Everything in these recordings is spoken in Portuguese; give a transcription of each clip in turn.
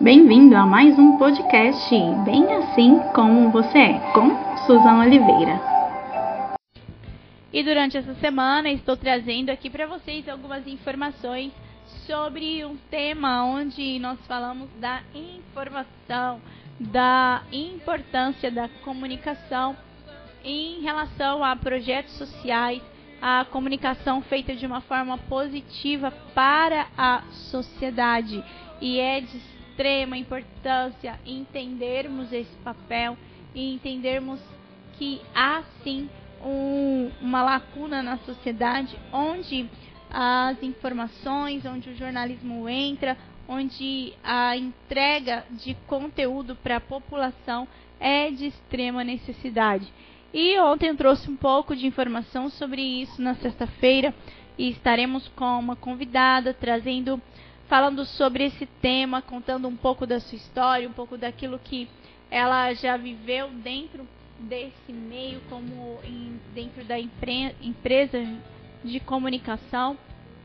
Bem-vindo a mais um podcast Bem Assim Como Você É, com Suzana Oliveira. E durante essa semana estou trazendo aqui para vocês algumas informações sobre um tema onde nós falamos da informação, da importância da comunicação em relação a projetos sociais, a comunicação feita de uma forma positiva para a sociedade. E é de extrema importância entendermos esse papel e entendermos que há sim um, uma lacuna na sociedade onde as informações, onde o jornalismo entra, onde a entrega de conteúdo para a população é de extrema necessidade. E ontem eu trouxe um pouco de informação sobre isso na sexta-feira e estaremos com uma convidada trazendo falando sobre esse tema, contando um pouco da sua história, um pouco daquilo que ela já viveu dentro desse meio, como em, dentro da empresa de comunicação,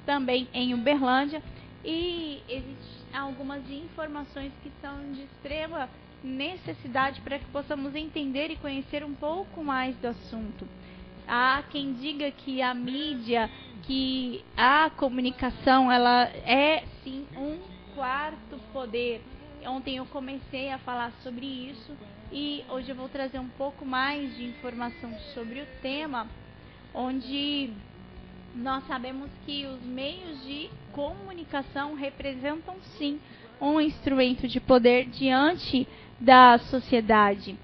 também em Uberlândia. E existem algumas informações que são de extrema necessidade para que possamos entender e conhecer um pouco mais do assunto. Há quem diga que a mídia, que a comunicação, ela é sim um quarto poder. Ontem eu comecei a falar sobre isso e hoje eu vou trazer um pouco mais de informação sobre o tema, onde nós sabemos que os meios de comunicação representam sim um instrumento de poder diante da sociedade.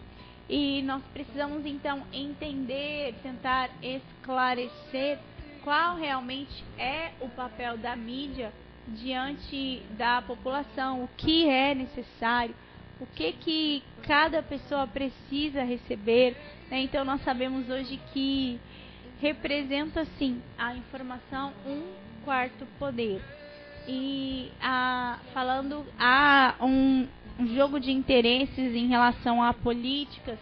E nós precisamos então entender, tentar esclarecer qual realmente é o papel da mídia diante da população, o que é necessário, o que que cada pessoa precisa receber. Né? Então nós sabemos hoje que representa sim a informação um quarto poder. E a, falando há um, um jogo de interesses em relação a políticas,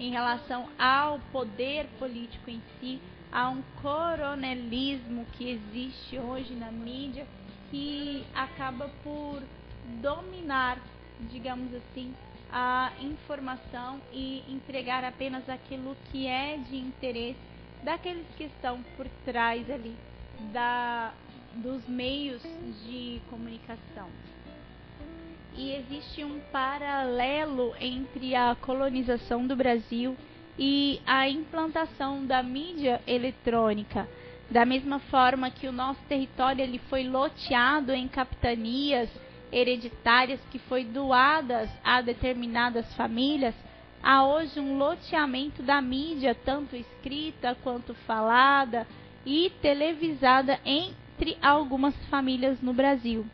em relação ao poder político em si, há um coronelismo que existe hoje na mídia que acaba por dominar, digamos assim, a informação e entregar apenas aquilo que é de interesse daqueles que estão por trás ali da, dos meios de comunicação e existe um paralelo entre a colonização do Brasil e a implantação da mídia eletrônica. Da mesma forma que o nosso território ele foi loteado em capitanias hereditárias que foi doadas a determinadas famílias, há hoje um loteamento da mídia, tanto escrita quanto falada e televisada entre algumas famílias no Brasil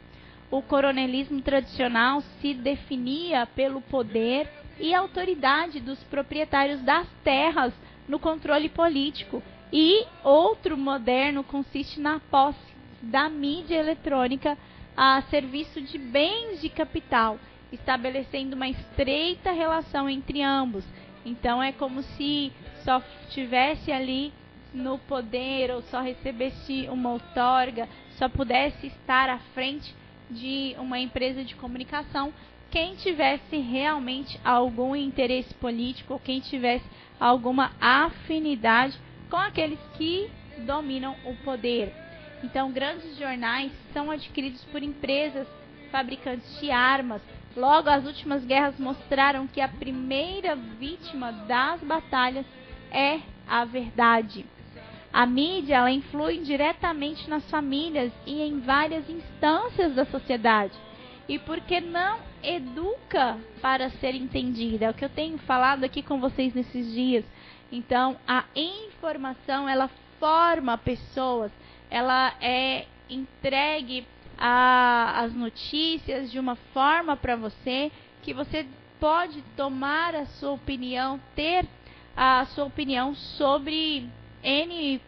o coronelismo tradicional se definia pelo poder e autoridade dos proprietários das terras no controle político, e outro moderno consiste na posse da mídia eletrônica a serviço de bens de capital, estabelecendo uma estreita relação entre ambos. Então é como se só tivesse ali no poder ou só recebesse uma outorga, só pudesse estar à frente de uma empresa de comunicação quem tivesse realmente algum interesse político ou quem tivesse alguma afinidade com aqueles que dominam o poder. Então, grandes jornais são adquiridos por empresas fabricantes de armas. Logo, as últimas guerras mostraram que a primeira vítima das batalhas é a verdade. A mídia ela influi diretamente nas famílias e em várias instâncias da sociedade. E porque não educa para ser entendida. É o que eu tenho falado aqui com vocês nesses dias. Então, a informação ela forma pessoas, ela é entregue a, as notícias de uma forma para você que você pode tomar a sua opinião, ter a sua opinião sobre N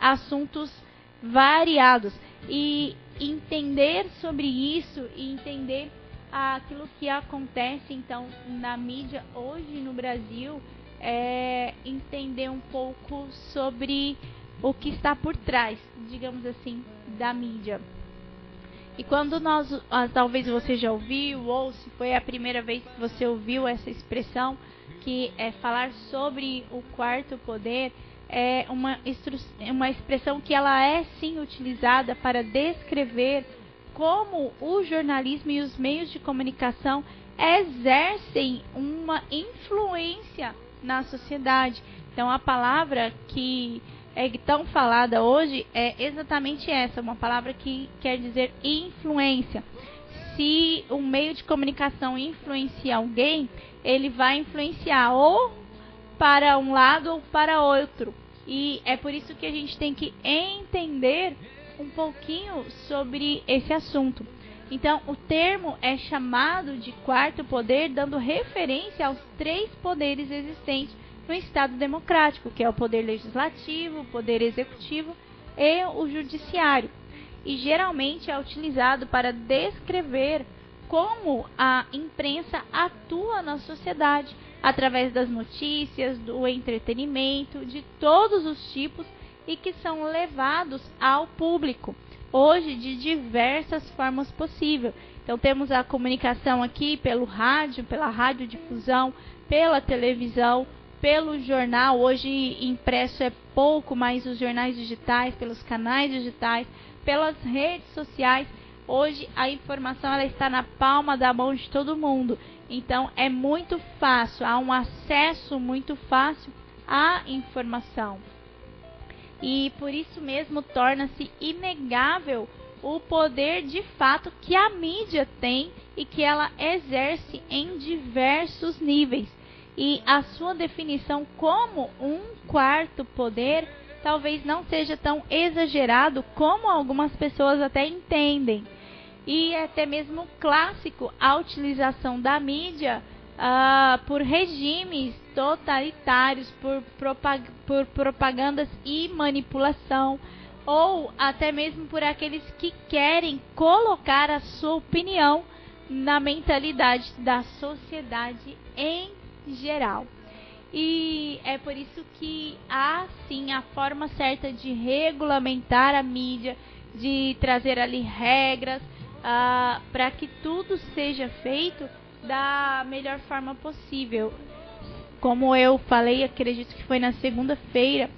assuntos variados. E entender sobre isso e entender aquilo que acontece então na mídia hoje no Brasil é entender um pouco sobre o que está por trás, digamos assim, da mídia. E quando nós, ah, talvez você já ouviu ou se foi a primeira vez que você ouviu essa expressão, que é falar sobre o quarto poder, é uma, uma expressão que ela é sim utilizada para descrever como o jornalismo e os meios de comunicação exercem uma influência na sociedade. Então a palavra que é tão falada hoje é exatamente essa, uma palavra que quer dizer influência. Se um meio de comunicação influencia alguém, ele vai influenciar ou para um lado ou para outro. E é por isso que a gente tem que entender um pouquinho sobre esse assunto. Então, o termo é chamado de quarto poder, dando referência aos três poderes existentes no Estado democrático, que é o poder legislativo, o poder executivo e o judiciário. E geralmente é utilizado para descrever como a imprensa atua na sociedade, através das notícias, do entretenimento, de todos os tipos e que são levados ao público, hoje de diversas formas possíveis. Então temos a comunicação aqui pelo rádio, pela radiodifusão, pela televisão, pelo jornal, hoje impresso é pouco, mas os jornais digitais, pelos canais digitais, pelas redes sociais. Hoje a informação ela está na palma da mão de todo mundo. Então é muito fácil, há um acesso muito fácil à informação. E por isso mesmo torna-se inegável o poder de fato que a mídia tem e que ela exerce em diversos níveis e a sua definição como um quarto poder talvez não seja tão exagerado como algumas pessoas até entendem. E até mesmo clássico a utilização da mídia uh, por regimes totalitários, por, propag por propagandas e manipulação, ou até mesmo por aqueles que querem colocar a sua opinião na mentalidade da sociedade em geral. E é por isso que há sim a forma certa de regulamentar a mídia, de trazer ali regras uh, para que tudo seja feito da melhor forma possível. Como eu falei, acredito que foi na segunda-feira,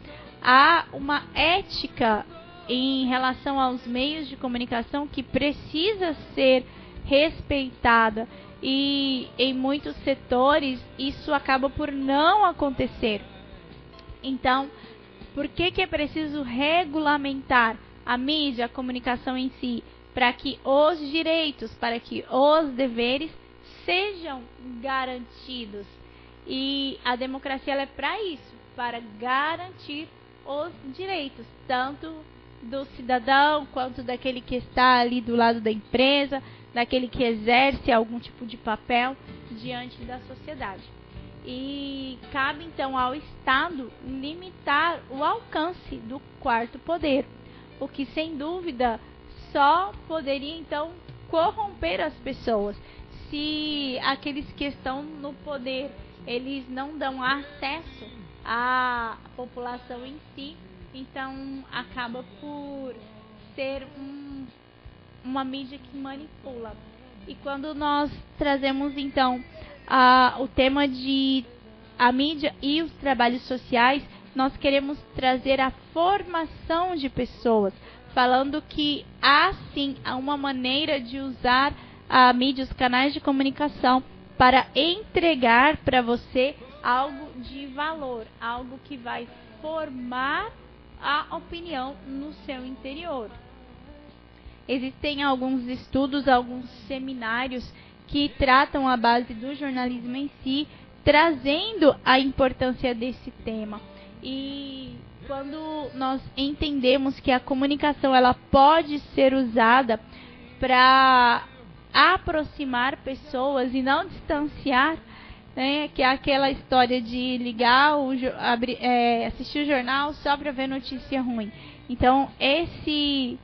há uma ética em relação aos meios de comunicação que precisa ser respeitada e em muitos setores isso acaba por não acontecer. Então, por que, que é preciso regulamentar a mídia, a comunicação em si, para que os direitos, para que os deveres sejam garantidos? E a democracia é para isso, para garantir os direitos, tanto do cidadão quanto daquele que está ali do lado da empresa, daquele que exerce algum tipo de papel diante da sociedade. E cabe então ao Estado limitar o alcance do quarto poder, o que sem dúvida só poderia então corromper as pessoas se aqueles que estão no poder eles não dão acesso à população em si, então acaba por ser um uma mídia que manipula. E quando nós trazemos então a, o tema de a mídia e os trabalhos sociais, nós queremos trazer a formação de pessoas, falando que há sim uma maneira de usar a mídia, os canais de comunicação para entregar para você algo de valor, algo que vai formar a opinião no seu interior. Existem alguns estudos, alguns seminários que tratam a base do jornalismo em si, trazendo a importância desse tema. E quando nós entendemos que a comunicação ela pode ser usada para aproximar pessoas e não distanciar, né, que é aquela história de ligar, o, abrir, é, assistir o jornal só para ver notícia ruim. Então, esse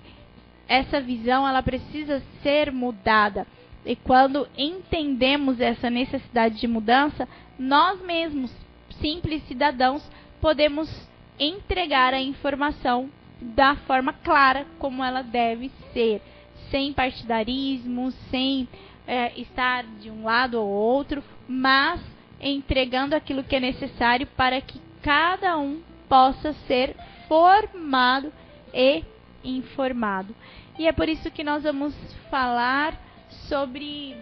essa visão ela precisa ser mudada. E quando entendemos essa necessidade de mudança, nós mesmos, simples cidadãos, podemos entregar a informação da forma clara como ela deve ser, sem partidarismo, sem é, estar de um lado ou outro, mas entregando aquilo que é necessário para que cada um possa ser formado e informado. E é por isso que nós vamos falar sobre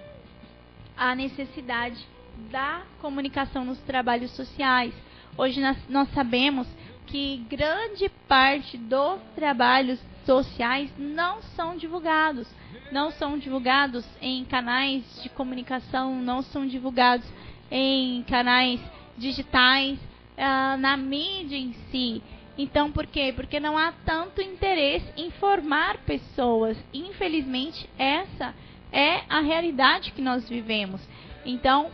a necessidade da comunicação nos trabalhos sociais. Hoje nós, nós sabemos que grande parte dos trabalhos sociais não são divulgados. Não são divulgados em canais de comunicação, não são divulgados em canais digitais, uh, na mídia em si. Então, por quê? Porque não há tanto interesse em formar pessoas. Infelizmente, essa é a realidade que nós vivemos. Então,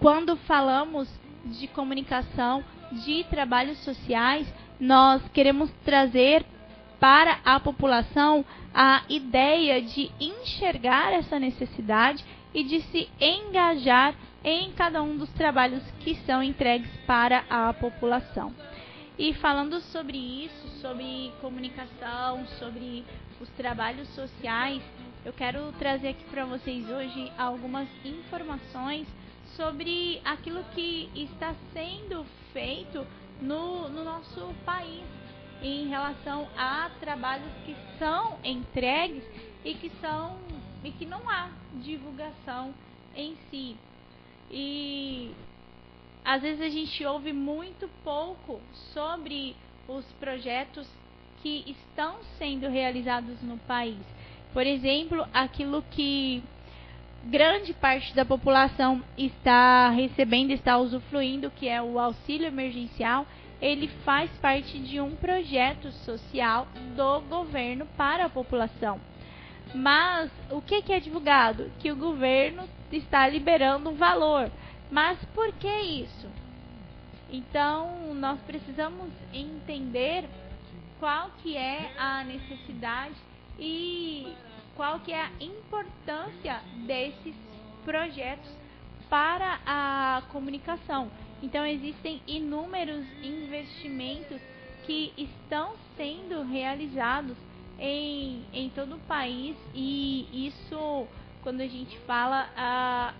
quando falamos de comunicação, de trabalhos sociais, nós queremos trazer para a população a ideia de enxergar essa necessidade e de se engajar em cada um dos trabalhos que são entregues para a população. E falando sobre isso, sobre comunicação, sobre os trabalhos sociais, eu quero trazer aqui para vocês hoje algumas informações sobre aquilo que está sendo feito no, no nosso país em relação a trabalhos que são entregues e que são e que não há divulgação em si. E às vezes a gente ouve muito pouco sobre os projetos que estão sendo realizados no país. Por exemplo, aquilo que grande parte da população está recebendo, está usufruindo, que é o auxílio emergencial, ele faz parte de um projeto social do governo para a população. Mas o que, que é divulgado? Que o governo está liberando um valor. Mas por que isso? Então, nós precisamos entender qual que é a necessidade e qual que é a importância desses projetos para a comunicação. Então existem inúmeros investimentos que estão sendo realizados em, em todo o país e isso quando a gente fala,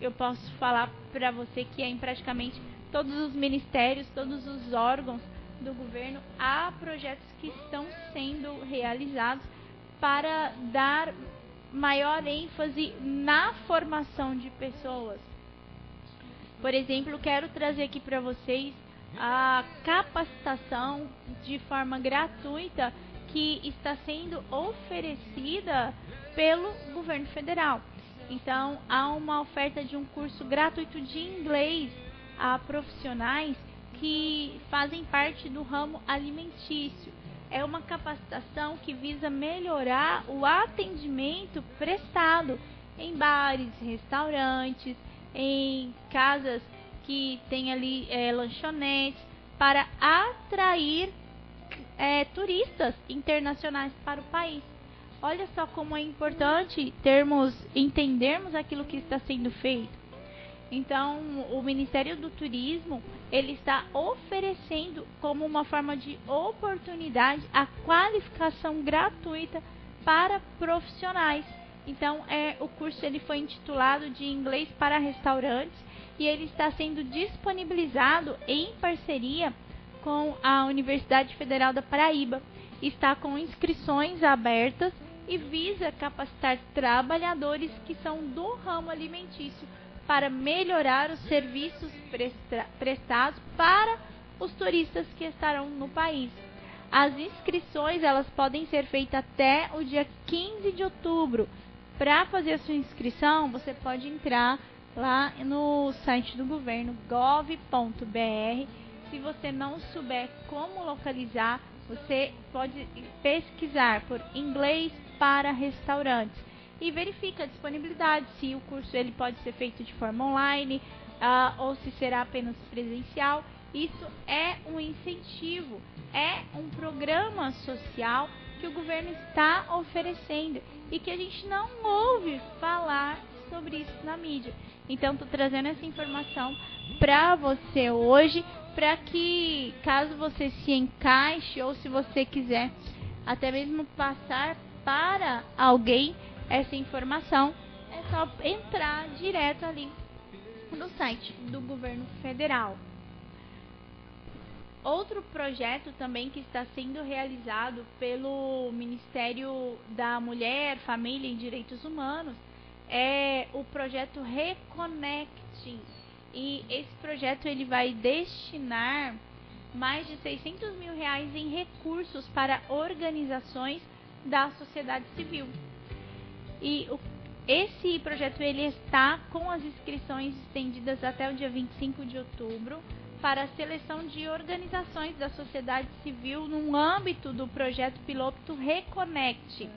eu posso falar para você que é em praticamente todos os ministérios, todos os órgãos do governo, há projetos que estão sendo realizados para dar maior ênfase na formação de pessoas. Por exemplo, quero trazer aqui para vocês a capacitação de forma gratuita que está sendo oferecida pelo governo federal. Então, há uma oferta de um curso gratuito de inglês a profissionais que fazem parte do ramo alimentício. É uma capacitação que visa melhorar o atendimento prestado em bares, restaurantes, em casas que tem ali é, lanchonetes para atrair é, turistas internacionais para o país. Olha só como é importante termos, entendermos aquilo que está sendo feito. Então, o Ministério do Turismo ele está oferecendo como uma forma de oportunidade a qualificação gratuita para profissionais então, é, o curso ele foi intitulado de Inglês para Restaurantes e ele está sendo disponibilizado em parceria com a Universidade Federal da Paraíba. Está com inscrições abertas e visa capacitar trabalhadores que são do ramo alimentício para melhorar os serviços prestados para os turistas que estarão no país. As inscrições elas podem ser feitas até o dia 15 de outubro para fazer a sua inscrição, você pode entrar lá no site do governo gov.br. Se você não souber como localizar, você pode pesquisar por inglês para restaurantes e verifica a disponibilidade, se o curso ele pode ser feito de forma online uh, ou se será apenas presencial. Isso é um incentivo, é um programa social que o governo está oferecendo e que a gente não ouve falar sobre isso na mídia. Então, estou trazendo essa informação para você hoje, para que caso você se encaixe ou se você quiser até mesmo passar para alguém essa informação, é só entrar direto ali no site do governo federal. Outro projeto também que está sendo realizado pelo Ministério da Mulher, Família e Direitos Humanos é o projeto Reconnect. E esse projeto ele vai destinar mais de 600 mil reais em recursos para organizações da sociedade civil. E o, esse projeto ele está com as inscrições estendidas até o dia 25 de outubro para a seleção de organizações da sociedade civil no âmbito do projeto piloto Reconnect.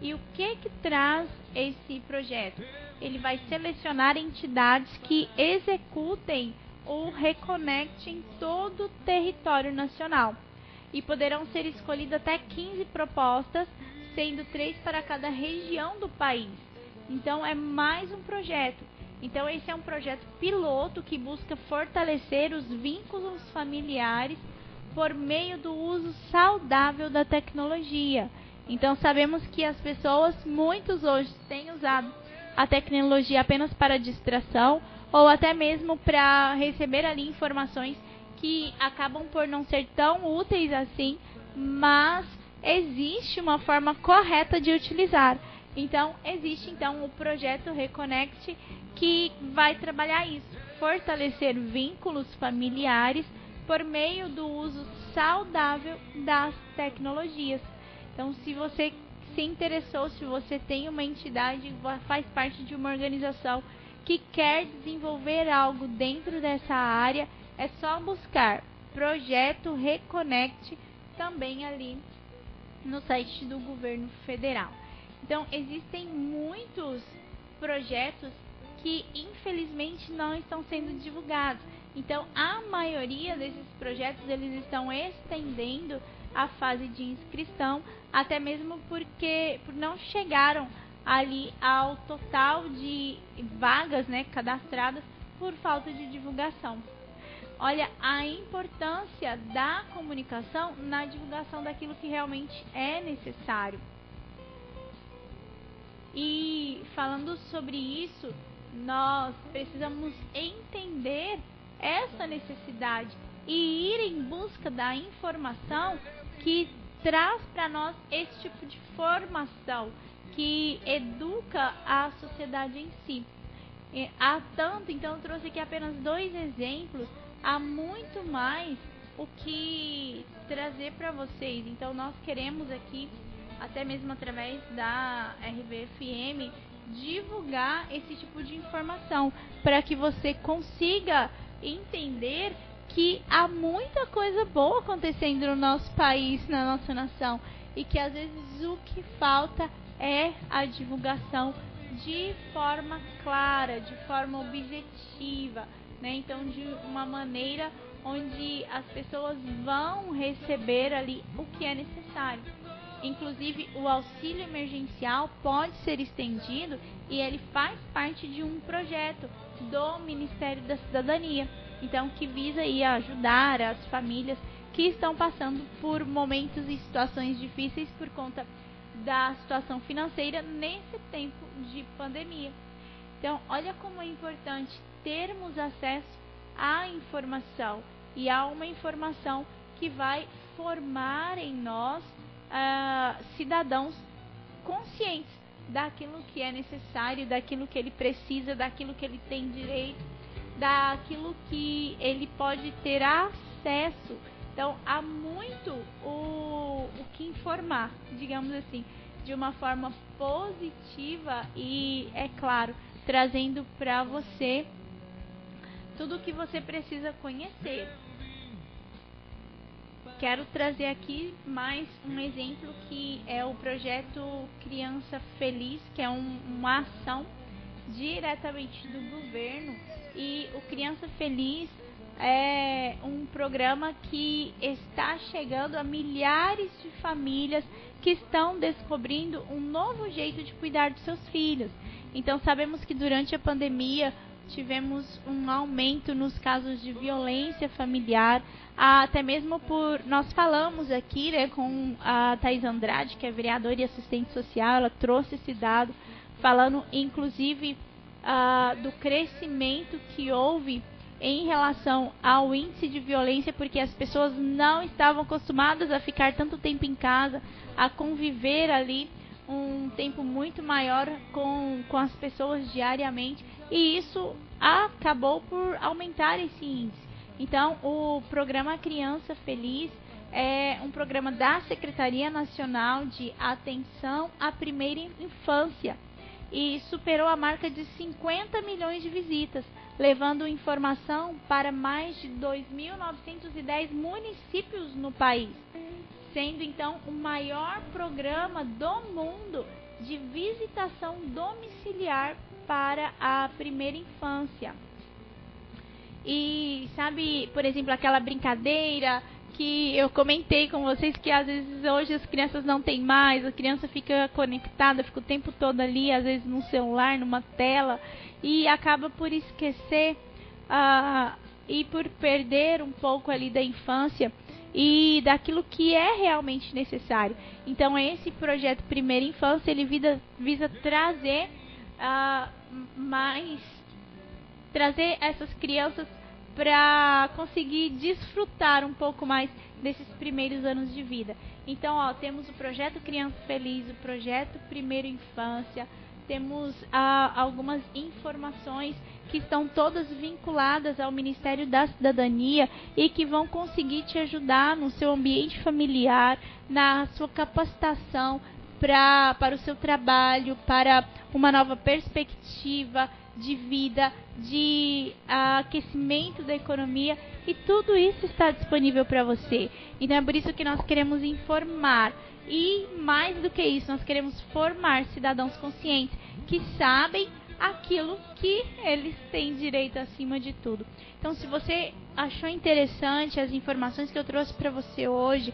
E o que que traz esse projeto? Ele vai selecionar entidades que executem o Reconnect em todo o território nacional. E poderão ser escolhidas até 15 propostas, sendo três para cada região do país. Então é mais um projeto então esse é um projeto piloto que busca fortalecer os vínculos familiares por meio do uso saudável da tecnologia. Então sabemos que as pessoas, muitos hoje, têm usado a tecnologia apenas para distração ou até mesmo para receber ali informações que acabam por não ser tão úteis assim, mas existe uma forma correta de utilizar. Então, existe então o projeto Reconnect que vai trabalhar isso, fortalecer vínculos familiares por meio do uso saudável das tecnologias. Então, se você se interessou, se você tem uma entidade, faz parte de uma organização que quer desenvolver algo dentro dessa área, é só buscar Projeto Reconnect também ali no site do governo federal. Então, existem muitos projetos que infelizmente não estão sendo divulgados. Então, a maioria desses projetos eles estão estendendo a fase de inscrição, até mesmo porque não chegaram ali ao total de vagas, né, cadastradas por falta de divulgação. Olha a importância da comunicação na divulgação daquilo que realmente é necessário. E falando sobre isso, nós precisamos entender essa necessidade e ir em busca da informação que traz para nós esse tipo de formação que educa a sociedade em si. Há tanto, então eu trouxe aqui apenas dois exemplos, há muito mais o que trazer para vocês. Então nós queremos aqui até mesmo através da RVFM, divulgar esse tipo de informação para que você consiga entender que há muita coisa boa acontecendo no nosso país, na nossa nação, e que às vezes o que falta é a divulgação de forma clara, de forma objetiva, né? Então, de uma maneira onde as pessoas vão receber ali o que é necessário. Inclusive, o auxílio emergencial pode ser estendido e ele faz parte de um projeto do Ministério da Cidadania. Então, que visa aí ajudar as famílias que estão passando por momentos e situações difíceis por conta da situação financeira nesse tempo de pandemia. Então, olha como é importante termos acesso à informação e a uma informação que vai formar em nós uh, cidadãos conscientes daquilo que é necessário, daquilo que ele precisa, daquilo que ele tem direito, daquilo que ele pode ter acesso. Então, há muito o, o que informar, digamos assim, de uma forma positiva e, é claro, trazendo para você tudo o que você precisa conhecer. Quero trazer aqui mais um exemplo que é o projeto Criança Feliz, que é um, uma ação diretamente do governo. E o Criança Feliz é um programa que está chegando a milhares de famílias que estão descobrindo um novo jeito de cuidar dos seus filhos. Então sabemos que durante a pandemia tivemos um aumento nos casos de violência familiar, até mesmo por nós falamos aqui, né, com a Thais Andrade, que é vereadora e assistente social, ela trouxe esse dado falando inclusive uh, do crescimento que houve em relação ao índice de violência, porque as pessoas não estavam acostumadas a ficar tanto tempo em casa, a conviver ali um tempo muito maior com, com as pessoas diariamente, e isso acabou por aumentar esse índice. Então, o programa Criança Feliz é um programa da Secretaria Nacional de Atenção à Primeira Infância e superou a marca de 50 milhões de visitas, levando informação para mais de 2.910 municípios no país, sendo então o maior programa do mundo de visitação domiciliar para a primeira infância. E sabe, por exemplo, aquela brincadeira que eu comentei com vocês que às vezes hoje as crianças não têm mais, a criança fica conectada, fica o tempo todo ali, às vezes no celular, numa tela, e acaba por esquecer uh, e por perder um pouco ali da infância e daquilo que é realmente necessário. Então esse projeto Primeira Infância ele visa, visa trazer uh, mais trazer essas crianças para conseguir desfrutar um pouco mais desses primeiros anos de vida. Então, ó, temos o projeto Criança Feliz, o projeto Primeira Infância, temos ah, algumas informações que estão todas vinculadas ao Ministério da Cidadania e que vão conseguir te ajudar no seu ambiente familiar, na sua capacitação pra, para o seu trabalho, para uma nova perspectiva de vida, de aquecimento da economia e tudo isso está disponível para você. Então é por isso que nós queremos informar e mais do que isso, nós queremos formar cidadãos conscientes que sabem aquilo que eles têm direito acima de tudo. Então, se você achou interessante as informações que eu trouxe para você hoje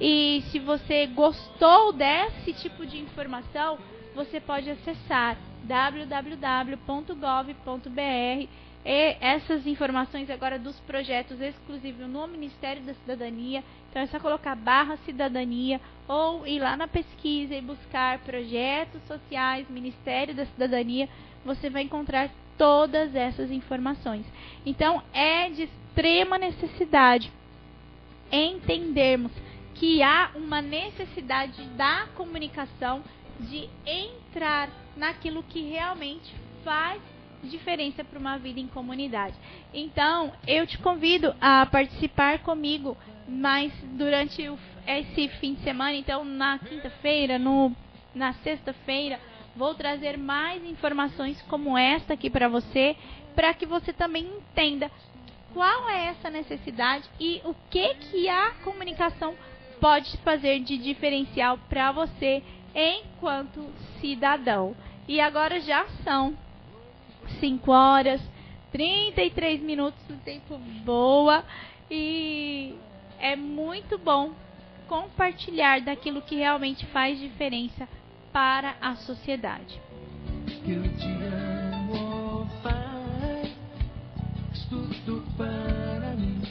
e se você gostou desse tipo de informação, você pode acessar www.gov.br e essas informações agora dos projetos exclusivos no Ministério da Cidadania. Então é só colocar barra cidadania ou ir lá na pesquisa e buscar projetos sociais, Ministério da Cidadania. Você vai encontrar todas essas informações. Então é de extrema necessidade entendermos que há uma necessidade da comunicação de entrar naquilo que realmente faz diferença para uma vida em comunidade. Então, eu te convido a participar comigo, mas durante esse fim de semana, então na quinta-feira, no na sexta-feira, vou trazer mais informações como esta aqui para você, para que você também entenda qual é essa necessidade e o que que a comunicação pode fazer de diferencial para você enquanto cidadão. E agora já são 5 horas, 33 minutos do tempo boa e é muito bom compartilhar daquilo que realmente faz diferença para a sociedade. Eu te amo, Pai, tudo para mim.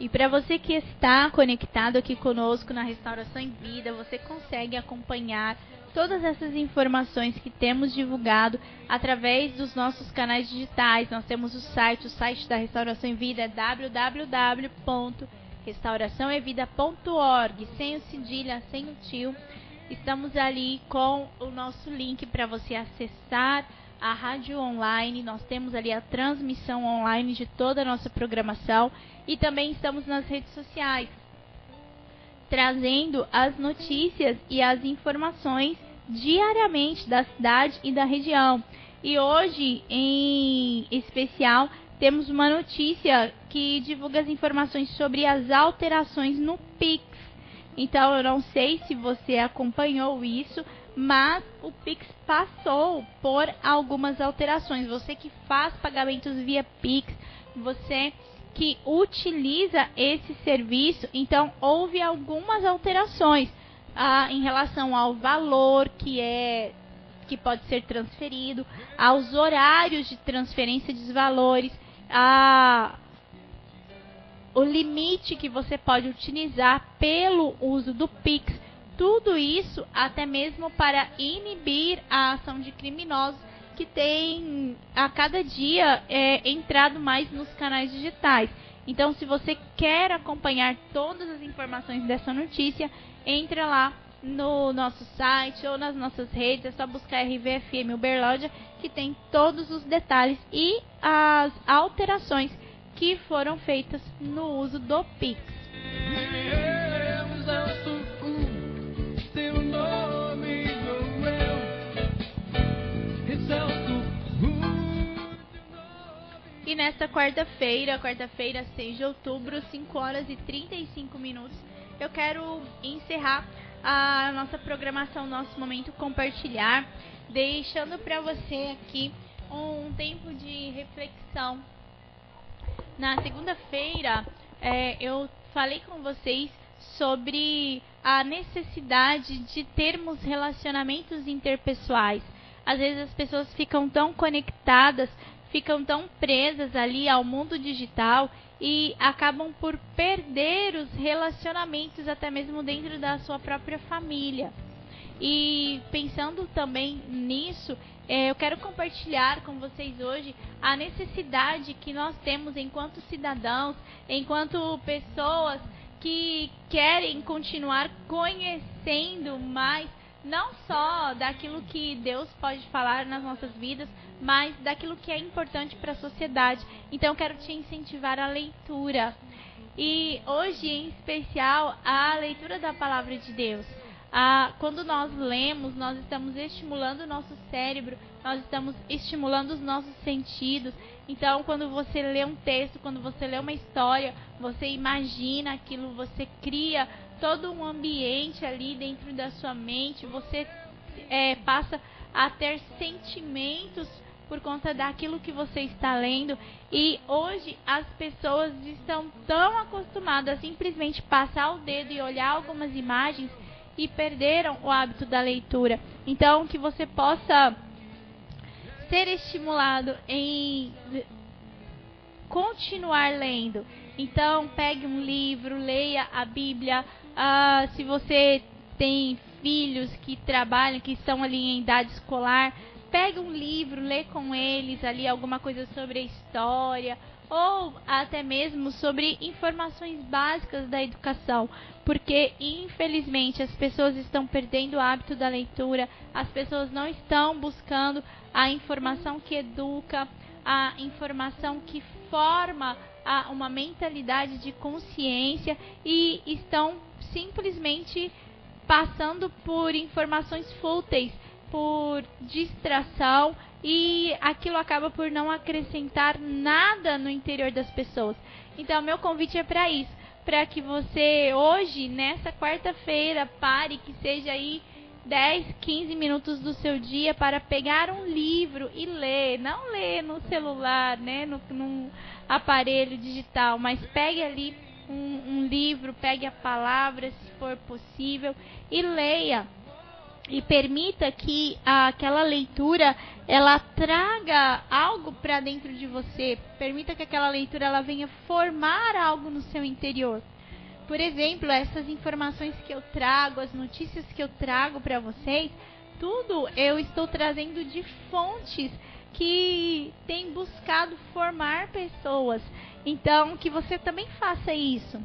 E para você que está conectado aqui conosco na Restauração em Vida, você consegue acompanhar todas essas informações que temos divulgado através dos nossos canais digitais. Nós temos o site, o site da Restauração em Vida é www.restauraçãoevida.org, sem o cedilha, sem o tio. Estamos ali com o nosso link para você acessar a rádio online, nós temos ali a transmissão online de toda a nossa programação e também estamos nas redes sociais, trazendo as notícias e as informações diariamente da cidade e da região. E hoje, em especial, temos uma notícia que divulga as informações sobre as alterações no Pix. Então, eu não sei se você acompanhou isso, mas o Pix passou por algumas alterações. Você que faz pagamentos via Pix, você que utiliza esse serviço, então houve algumas alterações ah, em relação ao valor que é que pode ser transferido, aos horários de transferência de valores, a o limite que você pode utilizar pelo uso do Pix. Tudo isso até mesmo para inibir a ação de criminosos que tem a cada dia é, entrado mais nos canais digitais. Então, se você quer acompanhar todas as informações dessa notícia, entre lá no nosso site ou nas nossas redes, é só buscar RVFM Uberlândia, que tem todos os detalhes e as alterações que foram feitas no uso do Pix. E nesta quarta-feira, quarta-feira, 6 de outubro, 5 horas e 35 minutos, eu quero encerrar a nossa programação, nosso momento compartilhar, deixando para você aqui um tempo de reflexão. Na segunda-feira, é, eu falei com vocês sobre a necessidade de termos relacionamentos interpessoais. Às vezes as pessoas ficam tão conectadas ficam tão presas ali ao mundo digital e acabam por perder os relacionamentos até mesmo dentro da sua própria família. E pensando também nisso, é, eu quero compartilhar com vocês hoje a necessidade que nós temos enquanto cidadãos, enquanto pessoas que querem continuar conhecendo mais não só daquilo que Deus pode falar nas nossas vidas, mas daquilo que é importante para a sociedade. Então, quero te incentivar a leitura. E hoje, em especial, a leitura da palavra de Deus. Ah, quando nós lemos, nós estamos estimulando o nosso cérebro, nós estamos estimulando os nossos sentidos. Então, quando você lê um texto, quando você lê uma história, você imagina aquilo, você cria todo um ambiente ali dentro da sua mente, você é, passa a ter sentimentos por conta daquilo que você está lendo. E hoje as pessoas estão tão acostumadas a simplesmente passar o dedo e olhar algumas imagens e perderam o hábito da leitura. Então, que você possa ser estimulado em continuar lendo. Então, pegue um livro, leia a Bíblia. Ah, se você tem filhos que trabalham, que estão ali em idade escolar, pegue um livro, lê com eles ali alguma coisa sobre a história ou até mesmo sobre informações básicas da educação, porque infelizmente as pessoas estão perdendo o hábito da leitura, as pessoas não estão buscando a informação que educa, a informação que forma uma mentalidade de consciência e estão simplesmente passando por informações fúteis, por distração e aquilo acaba por não acrescentar nada no interior das pessoas. Então, meu convite é para isso, para que você hoje, nessa quarta-feira, pare que seja aí 10, 15 minutos do seu dia para pegar um livro e ler. Não ler no celular, né, no, num aparelho digital, mas pegue ali um, um livro, pegue a palavra, se for possível, e leia. E permita que aquela leitura ela traga algo para dentro de você. Permita que aquela leitura ela venha formar algo no seu interior. Por exemplo, essas informações que eu trago, as notícias que eu trago para vocês, tudo eu estou trazendo de fontes que têm buscado formar pessoas. Então, que você também faça isso.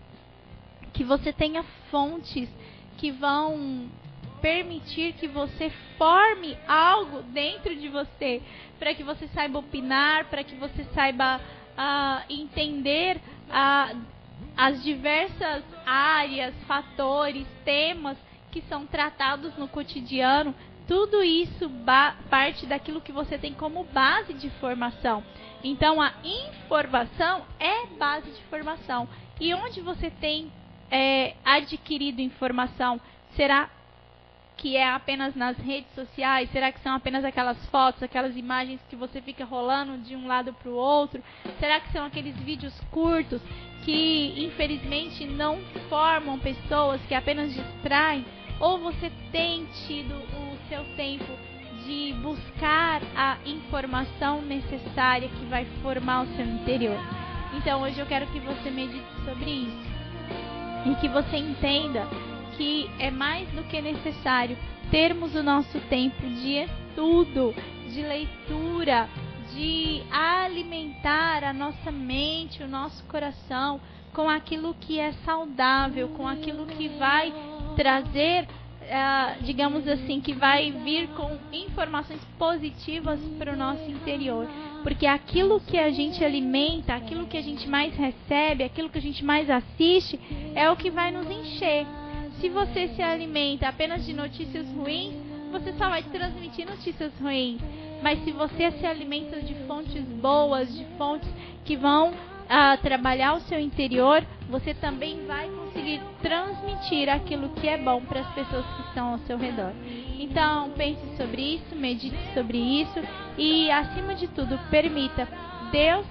Que você tenha fontes que vão permitir que você forme algo dentro de você, para que você saiba opinar, para que você saiba uh, entender uh, as diversas áreas, fatores, temas que são tratados no cotidiano, tudo isso parte daquilo que você tem como base de formação. Então, a informação é base de formação. E onde você tem é, adquirido informação? Será que é apenas nas redes sociais? Será que são apenas aquelas fotos, aquelas imagens que você fica rolando de um lado para o outro? Será que são aqueles vídeos curtos que infelizmente não formam pessoas, que apenas distraem? Ou você tem tido o seu tempo de buscar a informação necessária que vai formar o seu interior. Então hoje eu quero que você medite sobre isso e que você entenda que é mais do que necessário termos o nosso tempo de estudo, de leitura, de alimentar a nossa mente, o nosso coração com aquilo que é saudável, com aquilo que vai trazer, uh, digamos assim, que vai vir com informações positivas para o nosso interior. Porque aquilo que a gente alimenta, aquilo que a gente mais recebe, aquilo que a gente mais assiste, é o que vai nos encher. Se você se alimenta apenas de notícias ruins, você só vai transmitir notícias ruins. Mas se você se alimenta de fontes boas, de fontes que vão a trabalhar o seu interior, você também vai conseguir transmitir aquilo que é bom para as pessoas que estão ao seu redor. Então, pense sobre isso, medite sobre isso e, acima de tudo, permita Deus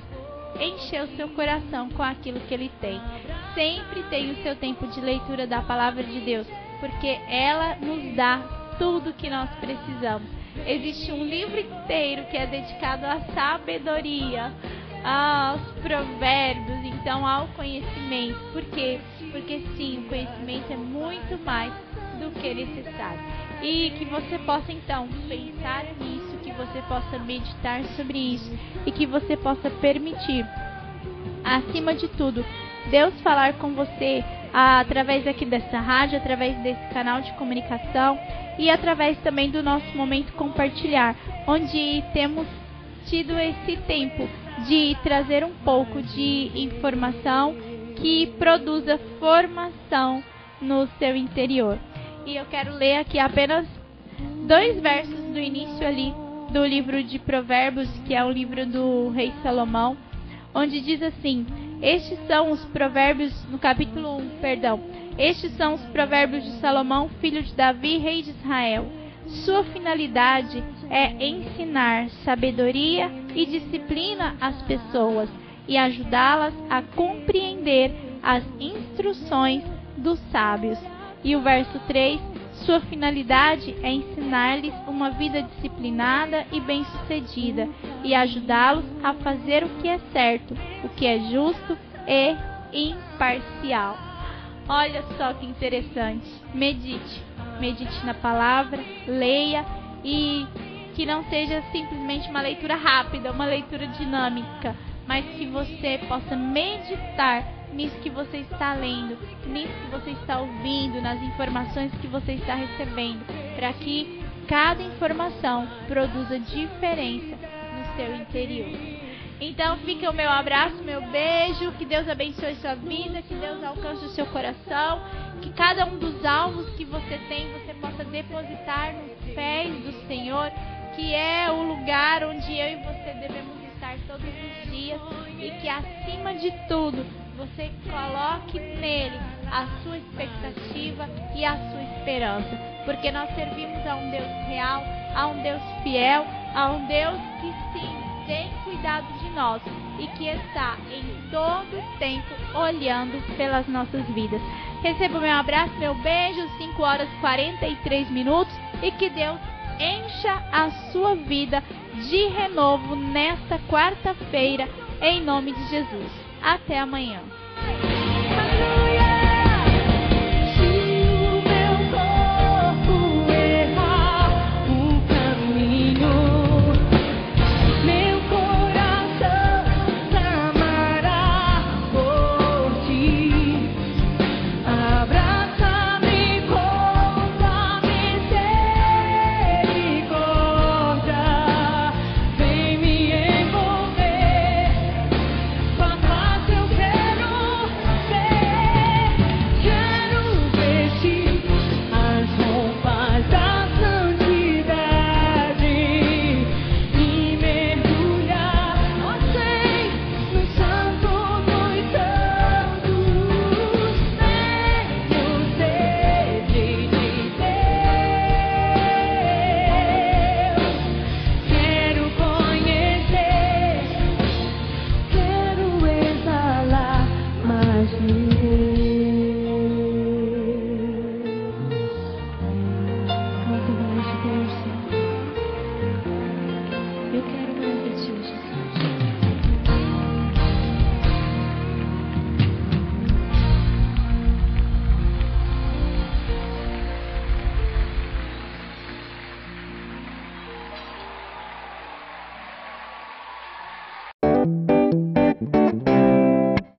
encher o seu coração com aquilo que Ele tem. Sempre tenha o seu tempo de leitura da palavra de Deus, porque ela nos dá tudo que nós precisamos. Existe um livro inteiro que é dedicado à sabedoria aos provérbios, então ao conhecimento. Por quê? Porque sim, o conhecimento é muito mais do que necessário. E que você possa então pensar nisso, que você possa meditar sobre isso e que você possa permitir, acima de tudo, Deus falar com você através aqui dessa rádio, através desse canal de comunicação e através também do nosso momento compartilhar, onde temos tido esse tempo de trazer um pouco de informação que produza formação no seu interior. E eu quero ler aqui apenas dois versos do início ali do livro de Provérbios, que é o livro do rei Salomão, onde diz assim: Estes são os provérbios no capítulo 1, perdão. Estes são os provérbios de Salomão, filho de Davi, rei de Israel. Sua finalidade é ensinar sabedoria e disciplina às pessoas e ajudá-las a compreender as instruções dos sábios. E o verso 3: sua finalidade é ensinar-lhes uma vida disciplinada e bem-sucedida e ajudá-los a fazer o que é certo, o que é justo e imparcial. Olha só que interessante. Medite, medite na palavra, leia e que não seja simplesmente uma leitura rápida, uma leitura dinâmica, mas que você possa meditar nisso que você está lendo, nisso que você está ouvindo, nas informações que você está recebendo, para que cada informação produza diferença no seu interior. Então fica o meu abraço, meu beijo, que Deus abençoe sua vida, que Deus alcance o seu coração, que cada um dos alvos que você tem você possa depositar nos pés do Senhor que é o lugar onde eu e você devemos estar todos os dias e que acima de tudo você coloque nele a sua expectativa e a sua esperança, porque nós servimos a um Deus real, a um Deus fiel, a um Deus que sim tem cuidado de nós e que está em todo tempo olhando pelas nossas vidas. Receba o meu abraço, meu beijo, 5 horas e 43 minutos e que Deus encha a sua vida de renovo nesta quarta-feira, em nome de Jesus. Até amanhã.